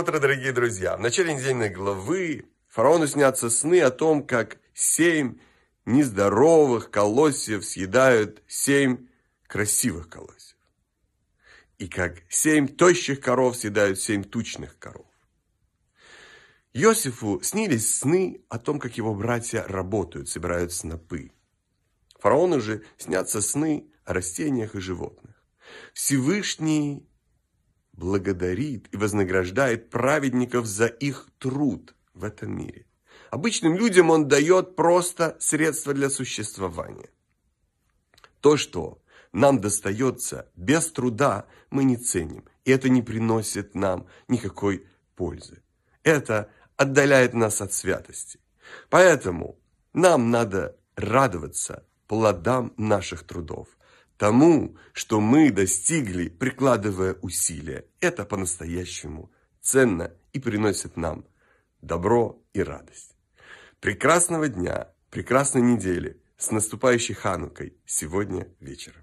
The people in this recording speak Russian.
утро, дорогие друзья! В начале недельной главы фараону снятся сны о том, как семь нездоровых колосьев съедают семь красивых колосьев. И как семь тощих коров съедают семь тучных коров. Иосифу снились сны о том, как его братья работают, собирают снопы. Фараону же снятся сны о растениях и животных. Всевышний благодарит и вознаграждает праведников за их труд в этом мире. Обычным людям он дает просто средства для существования. То, что нам достается без труда, мы не ценим. И это не приносит нам никакой пользы. Это отдаляет нас от святости. Поэтому нам надо радоваться плодам наших трудов, тому, что мы достигли, прикладывая усилия. Это по-настоящему ценно и приносит нам добро и радость. Прекрасного дня, прекрасной недели с наступающей Ханукой сегодня вечером.